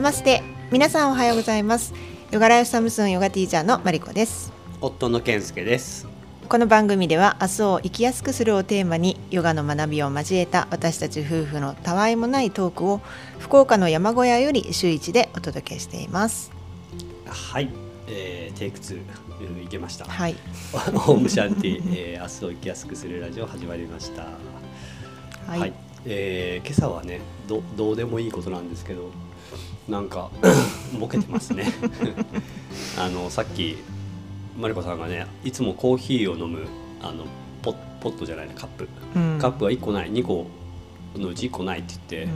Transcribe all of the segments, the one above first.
ナマステ皆さんおはようございます。ヨガライフサムスンヨガティーチャーのマリコです。夫の健介です。この番組では明日を生きやすくするをテーマにヨガの学びを交えた私たち夫婦のたわいもないトークを福岡の山小屋より週一でお届けしています。はい、えー、テイク2いけました。はい。オームシャンティ、えー、明日を生きやすくするラジオ始まりました。はい、えー今朝はねどどうでもいいことなんですけどなんかボケてますね。あのさっきマリコさんがねいつもコーヒーを飲むあのポッポットじゃないねカップ、うん。カップが1個ない2個のうち1個ないって言って、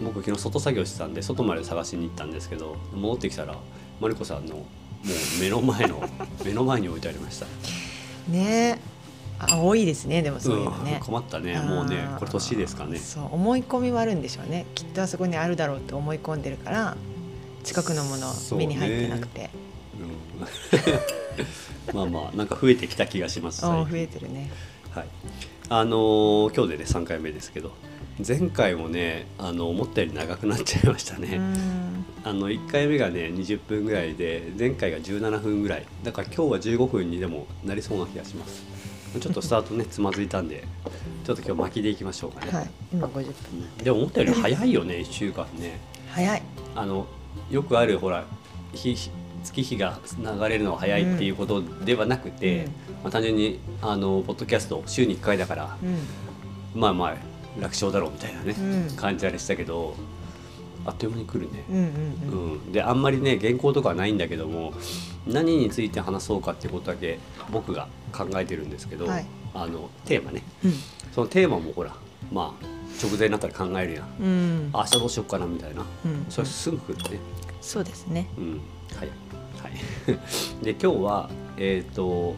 うん。僕昨日外作業してたんで外まで探しに行ったんですけど戻ってきたらマリコさんのもう目の前の 目の前に置いてありました、ね。あ多いですねでもそういうのね、ん。困ったねもうねこれ年ですかね。そう思い込みはあるんでしょうね。きっとあそこにあるだろうって思い込んでるから近くのもの目に入ってなくて。うん。まあまあなんか増えてきた気がします増えてるね。はい。あのー今日でね3回目ですけど前回もねあの思ったより長くなっちゃいましたね、うん。あの1回目がね20分ぐらいで前回が17分ぐらい。だから今日は15分にでもなりそうな気がしますちょっとスタートねつまずいたんでちょっと今日巻きでいきましょうかね、はい今50分うん。でも思ったより早いよね1週間ね。早い。あのよくあるほら日日月日が流れるのが早いっていうことではなくて、うん。まあ、単純にあのポッドキャスト週に1回だから、うん。まあまあ楽勝だろうみたいなね、うん。感じあれしたけどあっという間に来るね、うんうんうん。うん、であんまりね原稿とかはないんだけども何について話そうかってことだけ僕が考えてるんですけど、はい。あのテーマね。うん。そのテーマもほらまあ直前になったら考えるやん。うん。明日どうしようかなみたいな。うん。それすぐ来るね。そうですね。うん。はい。はい。で今日はえっ、と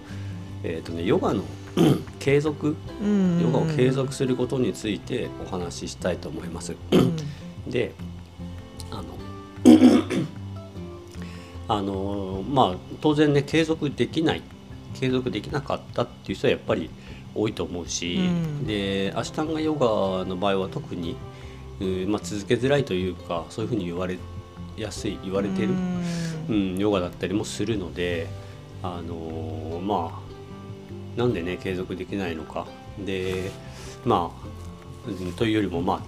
えっ、とねヨガの 継続うん。ヨガを継続することについてお話ししたいと思います。うん。であの あのまあ当然ね継続できない継続できなかったっていう人はやっぱり多いと思うし、うん。でアシュタンガヨガの場合は特に、うんまあ、続けづらいというかそういうふうに言われやすい言われてる、うん、ヨガだったりもするのであのまあなんでね継続できないのか。でまあうんというよりもまあ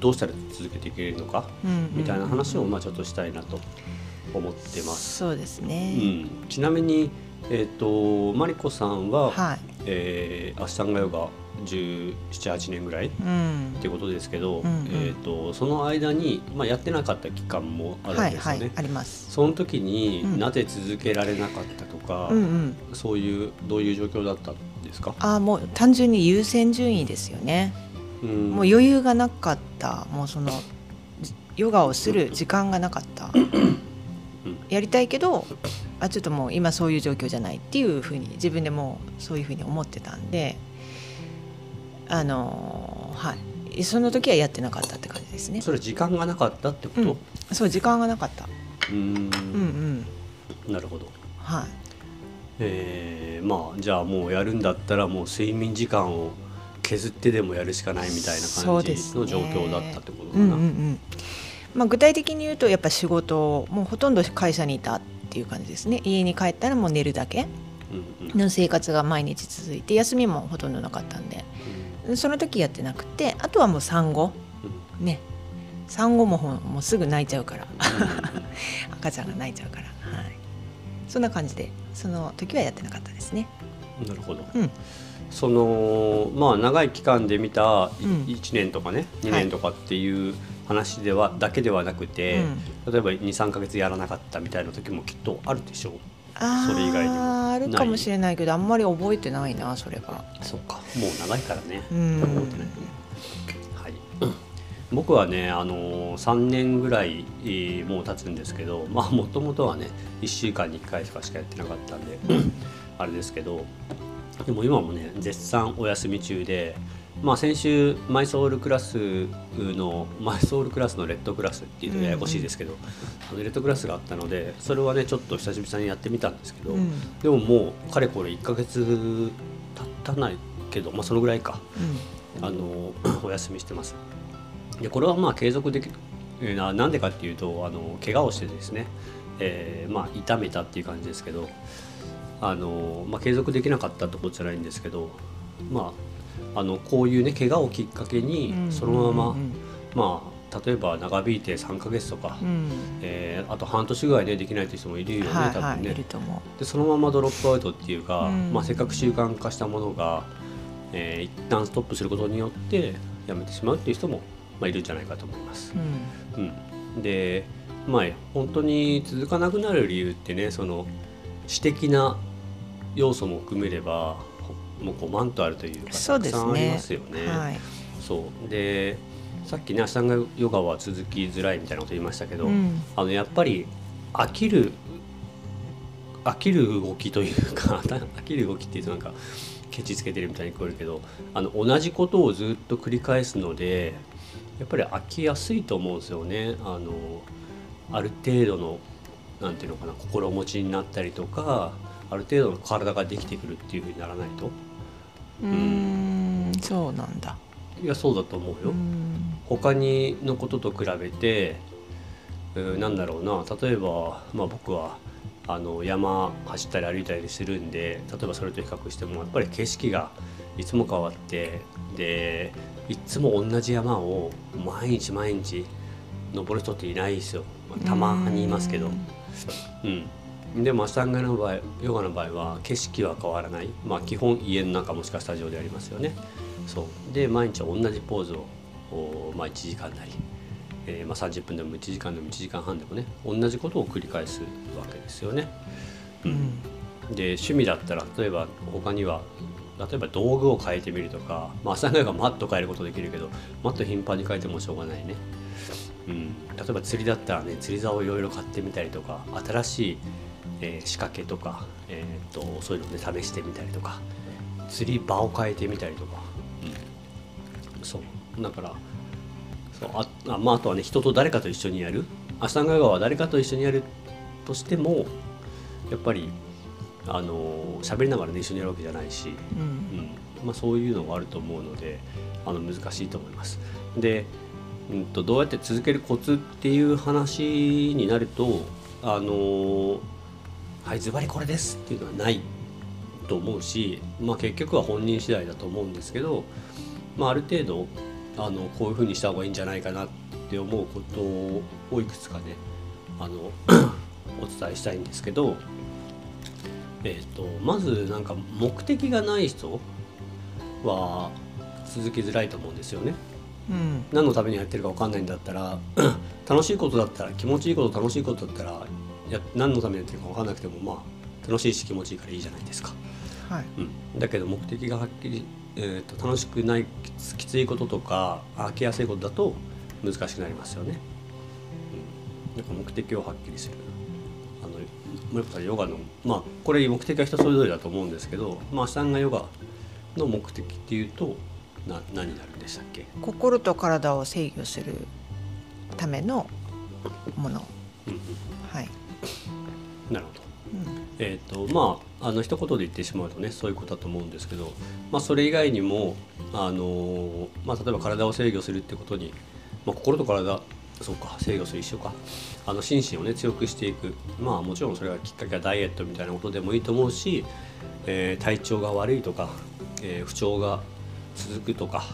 どうしたら続けていけるのかうんみたいな話をまあちょっとしたいなと思ってます。そうですうねん、ちなみに、えっとマリコさんは、はい。えーアシュタンガヨガ1718年ぐらいっうん。ていうことですけど、うんうん。えっとその間に、まあ、やってなかった期間もあるはいんですよね。はいあります。その時にうん。なぜ続けられなかったとか、うんうん。そういうどういう状況だったんですか、あーもう単純に優先順位ですよね。うん。もう余裕がなかった。もうそのじヨガをする時間がなかった。やりたいけどあちょっともう今そういう状況じゃないっていうふうに自分でもうそういうふうに思ってたんであのーはい。その時はやってなかったって感じですね。それ時間がなかったってこと、うん。そう時間がなかった。うん。うんうん。なるほど、はい。えーまあじゃあもうやるんだったらもう睡眠時間を削ってでもやるしかないみたいな感じの状況だったってことかうんな。うんうん。まあ、具体的に言うとやっぱ仕事もうほとんど会社にいたっていう感じですね。家に帰ったらもう寝るだけうんうん。の生活が毎日続いて休みもほとんどなかったんで。その時やってなくてあとはもう産後。ね。産後もほんもうすぐ泣いちゃうから。赤ちゃんが泣いちゃうから、はい、そんな感じでその時はやってなかったですね。うんなるほど。うん。そのまあ長い期間で見たうん。1年とかね、2年とかっていう話ではだけではなくて、例えば23か月やらなかったみたいな時もきっとあるでしょう。あそれ以外にも。ーあるかもしれないけどあんまり覚えてないなそれは。そうか。もう長いからね。うん。覚えてない。はい、僕はね、あの3年ぐらい、えーもう経つんですけどまあもともとはね1週間に1回しかしかやってなかったんで あれですけどでも今もね絶賛お休み中で、まあ、先週マイソウルクラスのマイソウルクラスのレッドクラスっていうとややこしいですけど、あのレッドクラスがあったのでそれはねちょっと久しぶりにやってみたんですけど、うん。でももうかれこれ1ヶ月経たないけど、まあ、そのぐらいか。あの お休みしてます。でこれはまあ継続できえーななんでかっていうとあの怪我をしてですね、えーまあ痛めたっていう感じですけどあの、まあ、継続できなかったってことじゃないんですけどまああのこういうね怪我をきっかけにそのまま、うんまあ例えば長引いて3ヶ月とか、うんうんえーあと半年ぐらいでできないという人もいるよね、はい多分ね。はいいると思でそのままドロップアウトっていうか、うんまあ、せっかく習慣化したものが、えー一旦ストップすることによってやめてしまうっていう人も、まあ、いるんじゃないかと思いますう。。うんうん、でまあ本当に続かなくなる理由ってねその私的な要素も含めればほもう5万とあるというかたくさんありねますよね。はい。そうでさっきねアシタンガヨガは続きづらいみたいなこと言いましたけど、うんあのやっぱり飽きる飽きる動きというか 飽きる動きっていうとなんかケチつけてるみたいに聞こえるけどあの同じことをずっと繰り返すのでやっぱり飽きやすいと思うんですよね。あのある程度のなんていうのかな心持ちになったりとかある程度の体ができてくるっていうふうにならないとうーんそうなんだ。いやそうだと思うよ。うん他にのことと比べて、えーなんだろうな例えば、まあ、僕はあの山走ったり歩いたりするんで例えばそれと比較してもやっぱり景色がいつも変わってでいつも同じ山を毎日毎日登る人っていないですよ、まあたまにいますけど。うん、でもアシタンガの場合ヨガの場合は景色は変わらない、まあ、基本家の中もしくはスタジオでありますよね。そう。で毎日同じポーズを、おまあ、1時間なり、えーまあ、30分でも1時間でも1時間半でもね同じことを繰り返すわけですよね、ううん。んで趣味だったら例えば他には例えば道具を変えてみるとか、まあ、朝がマット変えることできるけどマット頻繁に変えてもしょうがないね、うん、例えば釣りだったらね釣り竿をいろいろ買ってみたりとか新しい、えー仕掛けとか、えー、とそういうのをね試してみたりとか釣り場を変えてみたりとか、うん、そう。だからそうああ,、まあ、あとはね人と誰かと一緒にやる。アシタンガヨガは誰かと一緒にやるとしてもやっぱりあの喋りながらね一緒にやるわけじゃないし、うん。うん。まあ、そういうのがあると思うのであの難しいと思います。で、うん、とどうやって続けるコツっていう話になるとあのはいズバリこれですっていうのはないと思うし、まあ、結局は本人次第だと思うんですけど、まあ、ある程度あのこういうふうにした方がいいんじゃないかなって思うことをいくつかねあの お伝えしたいんですけど、えー、とまずなんか目的がない人は続けづらいと思うんですよね。うん何のためにやってるか分かんないんだったら 楽しいことだったら気持ちいいこと楽しいことだったらや何のためにやってるか分かんなくてもまあ楽しいし気持ちいいからいいじゃないですか。はい。うん、だけど目的がはっきり、えー、と楽しくないきついこととか飽きやすいことだと難しくなりますよね。うん、なんか目的をはっきりする。あのやっぱりヨガのまあこれ目的は人それぞれだと思うんですけど、まあ、アシタンガヨガの目的っていうとな何になるんでしたっけ、心と体を制御するためのもの。うんうん、はい、なるほど。うんえーとまあ、あの一言で言ってしまうとねそういうことだと思うんですけど、まあ、それ以外にも、あのまあ、例えば体を制御するってことに、まあ、心と体そうか制御する一緒かあの心身をね強くしていくまあもちろんそれがきっかけはダイエットみたいなことでもいいと思うし、えー体調が悪いとか、えー不調が続くとか、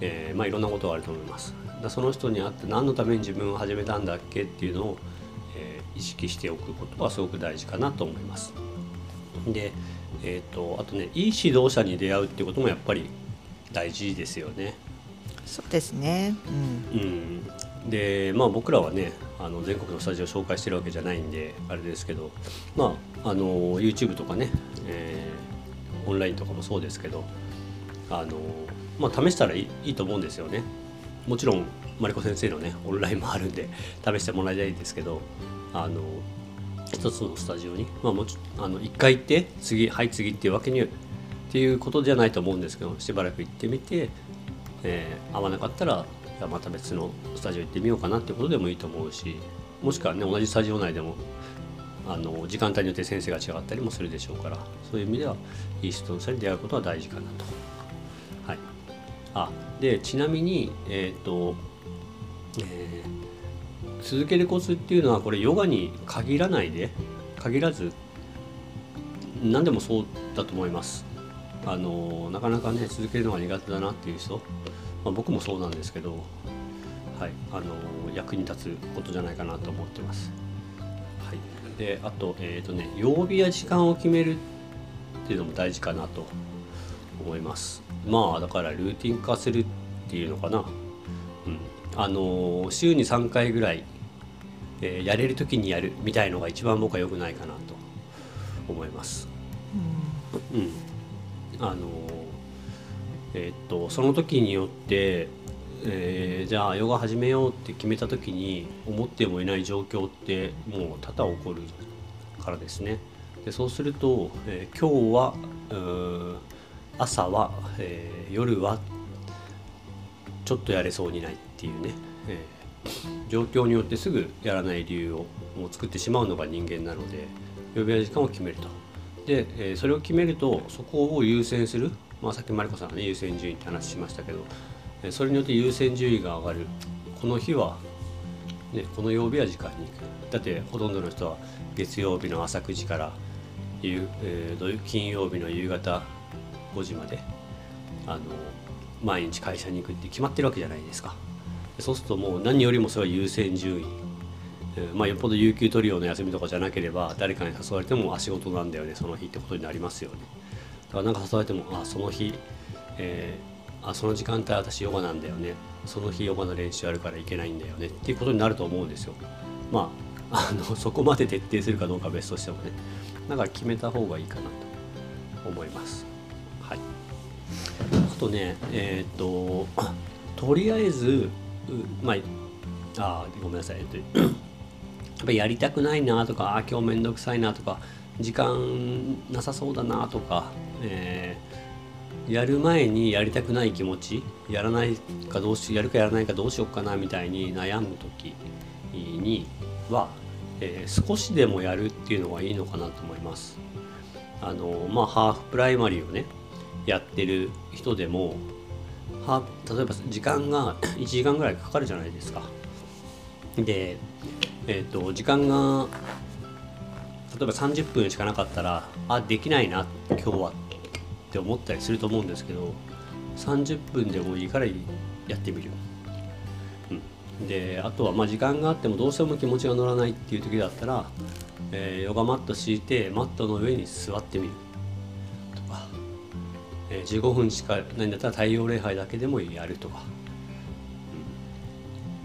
えーまあ、いろんなことがあると思います。だその人に会って何のために自分を始めたんだっけっていうのを、えー意識しておくことはすごく大事かなと思います。で、えー、とあとねいい指導者に出会うっていうこともやっぱり大事ですよね。そうですねうんうん、でまあ僕らはねあの全国のスタジオを紹介してるわけじゃないんであれですけどまああの YouTube とかね、えーオンラインとかもそうですけどあの、まあ、試したらいいいいと思うんですよね。もちろんマリコ先生のねオンラインもあるんで試してもらいたいんですけどあの一つのスタジオに、まあ、もちあの1回行って次はい次っていうわけにっていうことじゃないと思うんですけどしばらく行ってみて、えー合わなかったらまた別のスタジオ行ってみようかなっていうことでもいいと思うしもしくはね同じスタジオ内でもあの時間帯によって先生が違ったりもするでしょうからそういう意味ではいい人の人に出会うことは大事かなと。はい、あでちなみに、えーと、続けるコツっていうのはこれヨガに限らないで限らず何でもそうだと思いますあのなかなかね続けるのが苦手だなっていう人、まあ、僕もそうなんですけど、はい、あの役に立つことじゃないかなと思ってます。はい、であと,、えーとね、曜日や時間を決めるっていうのも大事かなと思います。まあだからルーティン化するっていうのかな。うん、あの週に3回ぐらい、えー、やれる時にやるみたいのが一番僕は良くないかなと思います。うん、うんあのえー、っとその時によって、えー、じゃあヨガ始めようって決めた時に思ってもいない状況ってもう多々起こるからですね。でそうすると、えー、今日は朝は、えー、夜はちょっとやれそうにないっていうね、えー、状況によってすぐやらない理由をもう作ってしまうのが人間なので曜日や時間を決めると。で、えー、それを決めるとそこを優先する、まあ、さっきマリコさんがね優先順位って話しましたけど、えー、それによって優先順位が上がる。この日は、ね、この曜日は時間に行く。だってほとんどの人は月曜日の朝9時から夕、えー、金曜日の夕方5時まであの毎日会社に行くって決まってるわけじゃないですかそうするともう何よりもそれは優先順位。まあ、よっぽど有給取るような休みとかじゃなければ誰かに誘われてもあ仕事なんだよねその日ってことになりますよね。だからなんか誘われてもあその日、えー、あその時間帯私ヨガなんだよね。その日ヨガの練習あるから行けないんだよね。っていうことになると思うんですよ。まああの そこまで徹底するかどうかは別としてもね。だから決めた方がいいかなと思います。はい。あとねえっ、ととりあえずまああごめんなさい、えっとやっぱやりたくないなとかあ今日めんどくさいなとか時間なさそうだなとか、えー、やる前にやりたくない気持ちやらないかどうしやるかやらないかどうしようかなみたいに悩む時には、えー、少しでもやるっていうのがいいのかなと思います。あのまあハーフプライマリーをねやってる人でもは例えば時間が 1時間ぐらいかかるじゃないですか。でえーと、時間が例えば30分しかなかったらあできないな今日はって思ったりすると思うんですけど30分でもいいからやってみる、うん、であとはまあ時間があってもどうしても気持ちが乗らないっていう時だったら、えー、ヨガマット敷いてマットの上に座ってみるとか、えー、15分しかないんだったら太陽礼拝だけでもやるとか。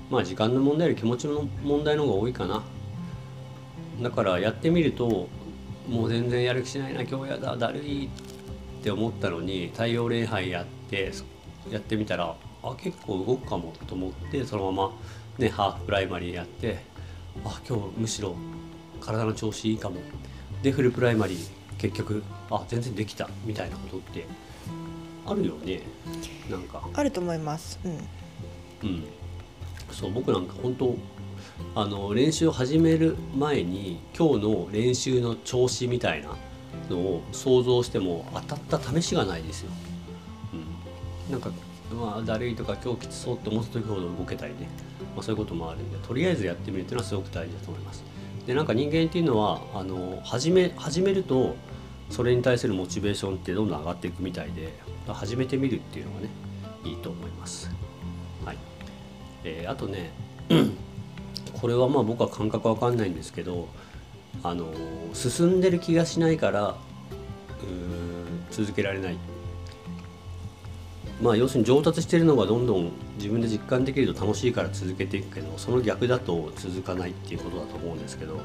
まあ時間の問題より気持ちの問題の方が多いかな。だからやってみるともう全然やる気しないな今日やだだるいって思ったのに太陽礼拝やってやってみたらあ結構動くかもと思ってそのままねハーフプライマリーやってあ今日むしろ体の調子いいかも。でフルプライマリー結局あ全然できたみたいなことってあるよね。なんか。あると思います。うん、うん。そう僕なんか本当あの練習を始める前に今日の練習の調子みたいなのを想像しても当たった試しがないですよ。うん、なんかまあだるいとか今日きつそうって思った時ほど動けたりね、まあ、そういうこともあるんでとりあえずやってみるっていうのはすごく大事だと思います。でなんか人間っていうのはあの始め始めるとそれに対するモチベーションってどんどん上がっていくみたいで始めてみるっていうのがねいいと思います。はい。えー、あとね これはまあ僕は感覚わかんないんですけどあの進んでる気がしないから続けられない。まあ要するに上達してるのがどんどん自分で実感できると楽しいから続けていくけどその逆だと続かないっていうことだと思うんですけど、はい。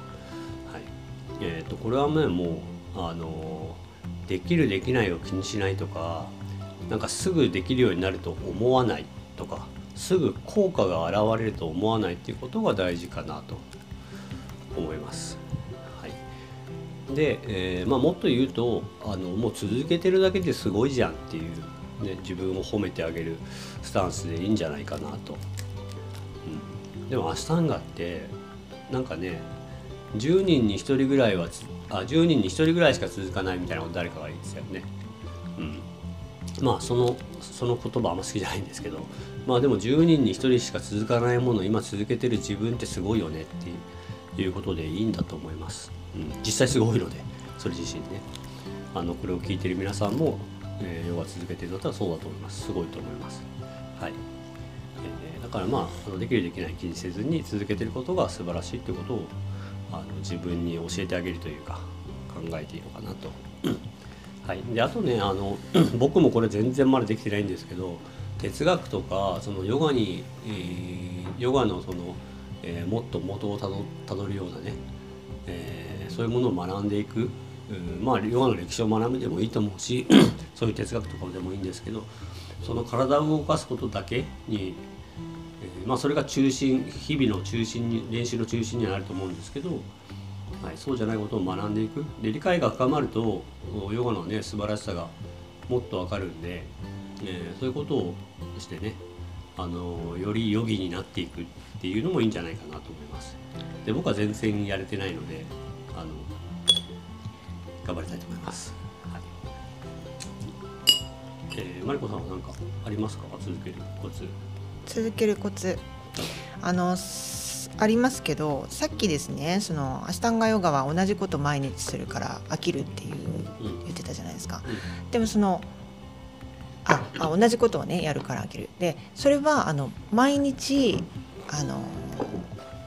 えー、とこれはねもうあのできるできないを気にしないとかなんかすぐできるようになると思わないとかすぐ効果が現れると思わないっていうことが大事かなと思います。はい、で、えー、まあ、もっと言うとあのもう続けてるだけですごいじゃんっていう、ね、自分を褒めてあげるスタンスでいいんじゃないかなと。うん、でもアシタンガってなんかね10人に1人ぐらいはあ10人に1人ぐらいしか続かないみたいなこと誰かが言ってたよね。うんまあそのその言葉あんま好きじゃないんですけど。まあでも10人に1人しか続かないものを今続けてる自分ってすごいよねっていうことでいいんだと思います、うん、実際すごいのでそれ自身ね。あのこれを聞いてる皆さんも、えーヨガ続けてるんだったらそうだと思います。すごいと思います。はい、えーだからまあできるできない気にせずに続けてることが素晴らしいということをあの自分に教えてあげるというか考えていいのかなと。はい、であとねあの 僕もこれ全然まだできてないんですけど哲学とかそのヨガに、えーヨガのその、えーもっと元をたどたどるようなね、えーそういうものを学んでいく、うんまあヨガの歴史を学ぶでもいいと思うし そういう哲学とかでもいいんですけどその体を動かすことだけに、えーまあ、それが中心日々の中心に練習の中心にはなると思うんですけどはい、そうじゃないことを学んでいく。で理解が深まるとヨガのね素晴らしさがもっとわかるんで、えーそういうことをしてねあのよりヨギになっていくっていうのもいいんじゃないかなと思います。で僕は全然やれてないのであの頑張りたいと思います、はい。えーマリコさんは何かありますか？続けるコツ。続けるコツ。あのありますけどさっきですねそのアシタンガヨガは同じこと毎日するから飽きるっていううん。言ってたじゃないですか。うん。でもそのああ同じことをねやるから飽きる。でそれはあの毎日あの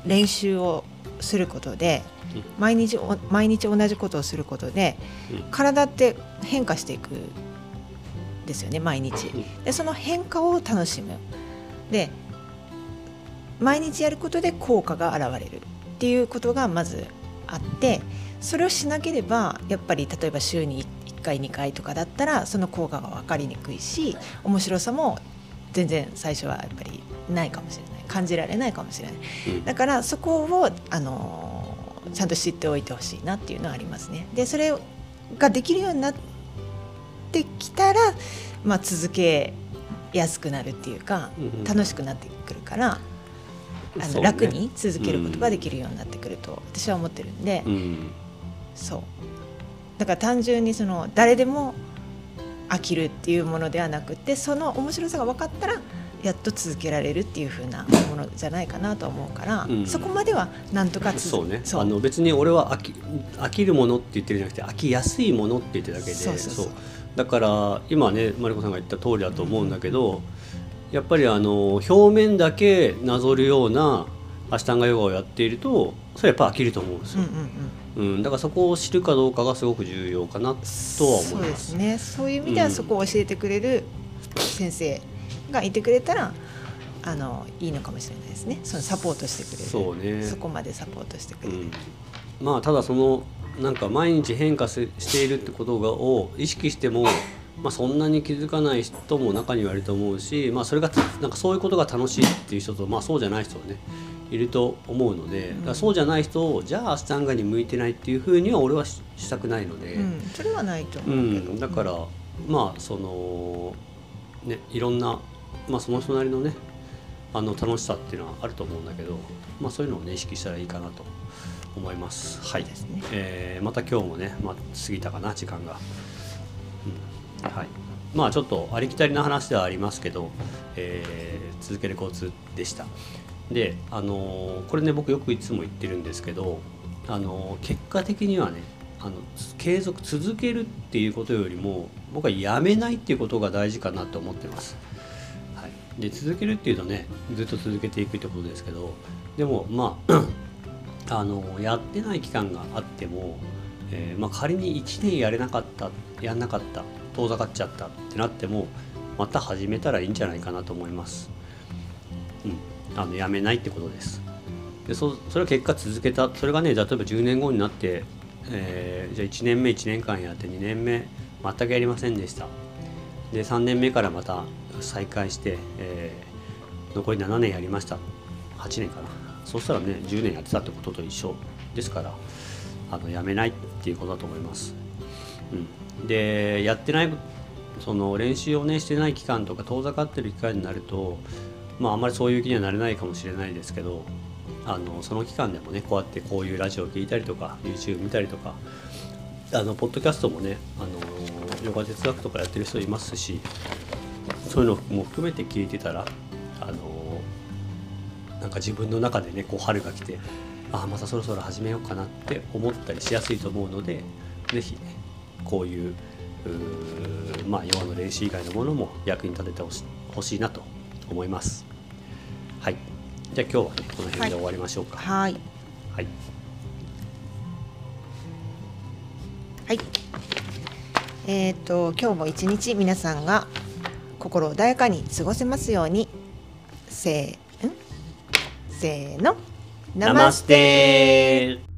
練習をすることでうん。毎日お毎日同じことをすることでうん。体って変化していくんですよね毎日。うん。でその変化を楽しむ。で毎日やることで効果が現れるっていうことがまずあってそれをしなければやっぱり例えば週に1回2回とかだったらその効果が分かりにくいし面白さも全然最初はやっぱりないかもしれない。感じられないかもしれない。うん。だからそこをあのちゃんと知っておいてほしいなっていうのはありますね。でそれができるようになってきたら、まあ、続けやすくなるっていうか楽しくなってくるからあの、楽に続けることができるようになってくると私は思ってるんで、うん。そう。だから単純にその誰でも飽きるっていうものではなくてその面白さが分かったらやっと続けられるっていう風なものじゃないかなと思うから、うん。そこまではなんとか続そうね。そう。あの別に俺は飽き飽きるものって言ってるんじゃなくて飽きやすいものって言ってるだけでそうそう。そう。だから今ねマリコさんが言った通りだと思うんだけどやっぱりあの表面だけなぞるようなアシタンガヨガをやっているとそれはやっぱ飽きると思うんですよ、うんうんうん。うん。だからそこを知るかどうかがすごく重要かなとは思いそうでますすね。そういう意味ではうん。そこを教えてくれる先生がいてくれたらあのいいのかもしれないですね。そのサポートしてくれる。そうね。そこまでサポートしてくれる、うん、まあただそのなんか毎日変化せしているってことがを意識しても、まあ、そんなに気づかない人も中にはいると思うし、まあ、それがなんかそういうことが楽しいっていう人と、まあ、そうじゃない人はねいると思うのでそうじゃない人をじゃあアスタンガに向いてないっていうふうには俺はししたくないので、うん。それはないとう思うけど、ん、だから、まあそのねいろんな、まあ、その人なりのねあの楽しさっていうのはあると思うんだけど、まあ、そういうのをね意識したらいいかなと思います。はいですね。えーまた今日もね、まあ、過ぎたかな時間が。はいまあちょっとありきたりな話ではありますけど、えー続けるコツでした。で、あのーこれね僕よくいつも言ってるんですけど、あのー結果的にはねあの継続続けるっていうことよりも僕はやめないっていうことが大事かなと思ってます。はい、で続けるっていうとねずっと続けていくってことですけどでもまあ あのやってない期間があっても、えーまあ、仮に1年やれなかったやんなかった遠ざかっちゃったってなってもまた始めたらいいんじゃないかなと思います。うん、あのやめないってことです。でそそれは結果続けたそれがね例えば10年後になって、えーじゃあ1年目1年間やって2年目全くやりませんでした。で3年目からまた再開して、えー残り7年やりました。8年かな。そうしたらね10年やってたってことと一緒ですからあのやめないっていうことだと思います、うん、でやってないその練習をねしてない期間とか遠ざかってる期間になるとまああんまりそういう気にはなれないかもしれないですけどあのその期間でもねこうやってこういうラジオを聞いたりとか YouTube 見たりとかあのポッドキャストもねあのヨガ哲学とかやってる人いますしそういうのも含めて聞いてたらあのなんか自分の中でねこう春が来てああまたそろそろ始めようかなって思ったりしやすいと思うので是非ねこういううまあヨガの練習以外のものも役に立ててほしいなと思います。はい。じゃあ今日はねこの辺で終わりましょうか。はいはい。はいえっ、と今日も一日皆さんが心穏やかに過ごせますようにせーん？せーのナマステ